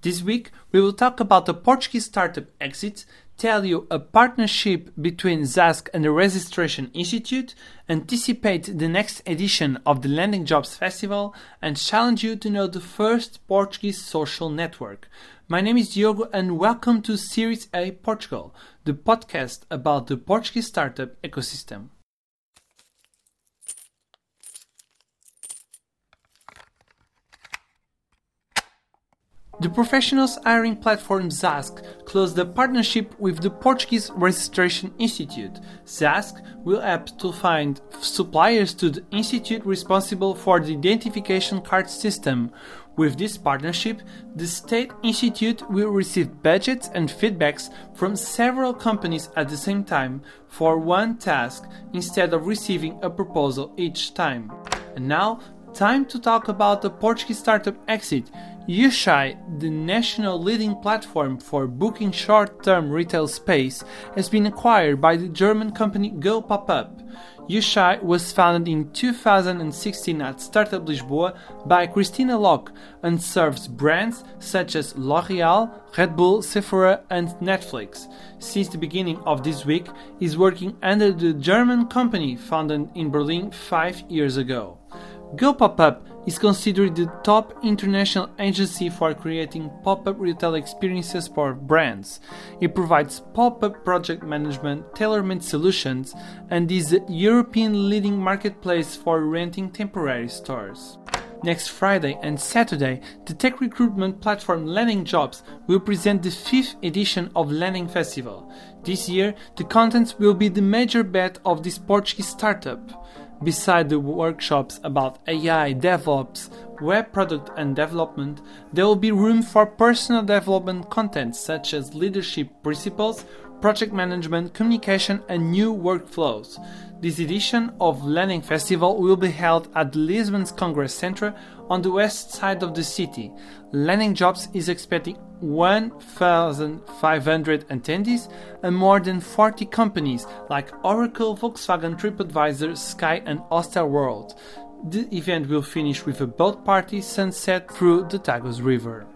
This week, we will talk about the Portuguese startup exit, tell you a partnership between Zaask and the Registration Institute, anticipate the next edition of the Landing Jobs Festival, and challenge you to know the first Portuguese social network. My name is Diogo, and welcome to Series A Portugal, the podcast about the Portuguese startup ecosystem. The professionals hiring platform Zaask closed a partnership with the Portuguese Registration Institute. Zaask will help to find suppliers to the institute responsible for the identification card system. With this partnership, the State Institute will receive budgets and feedbacks from several companies at the same time for one task instead of receiving a proposal each time. And now, time to talk about the Portuguese startup exit. Yushai, the national leading platform for booking short-term retail space, has been acquired by the German company Go Pop-Up. Yushai was founded in 2016 at Startup Lisboa by Christina Locke and serves brands such as L'Oreal, Red Bull, Sephora, and Netflix. Since the beginning of this week, is working under the German company founded in Berlin five years ago. Go Pop-Up is considered the top international agency for creating pop-up retail experiences for brands. It provides pop-up project management, tailor-made solutions, and is the European leading marketplace for renting temporary stores. Next Friday and Saturday, the tech recruitment platform Landing Jobs will present the fifth edition of Landing Festival. This year, the contents will be the major bet of this Portuguese startup. Beside the workshops about AI, DevOps, web product and development, there will be room for personal development content such as leadership principles, project management, communication, and new workflows. This edition of Landing Festival will be held at Lisbon's Congress Center on the west side of the city. Landing Jobs is expecting 1,500 attendees and more than 40 companies like Oracle, Volkswagen, TripAdvisor, Sky, and Hostelworld. The event will finish with a boat party sunset through the Tagus River.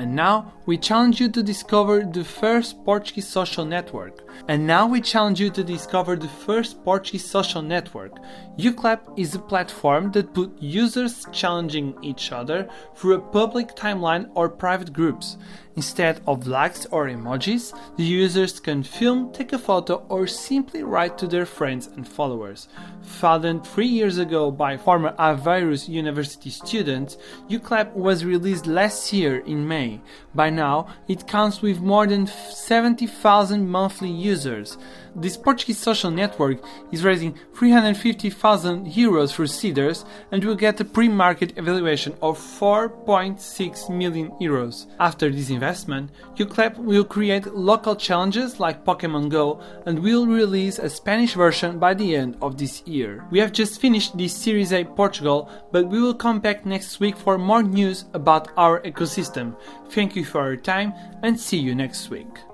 And now we challenge you to discover the first Portuguese social network. And now we challenge you to discover the first Portuguese social network. Uclap is a platform that puts users challenging each other through a public timeline or private groups. Instead of likes or emojis, the users can film, take a photo, or simply write to their friends and followers. Founded three years ago by former Aveiro University students, Uclap was released last year in May. By now, it counts with more than 70,000 monthly users. This Portuguese social network is raising 350,000 euros for seeders and will get a pre-market evaluation of 4.6 million euros. After this investment, Uclap will create local challenges like Pokemon Go and will release a Spanish version by the end of this year. We have just finished this Series A Portugal, but we will come back next week for more news about our ecosystem. Thank you for your time and see you next week.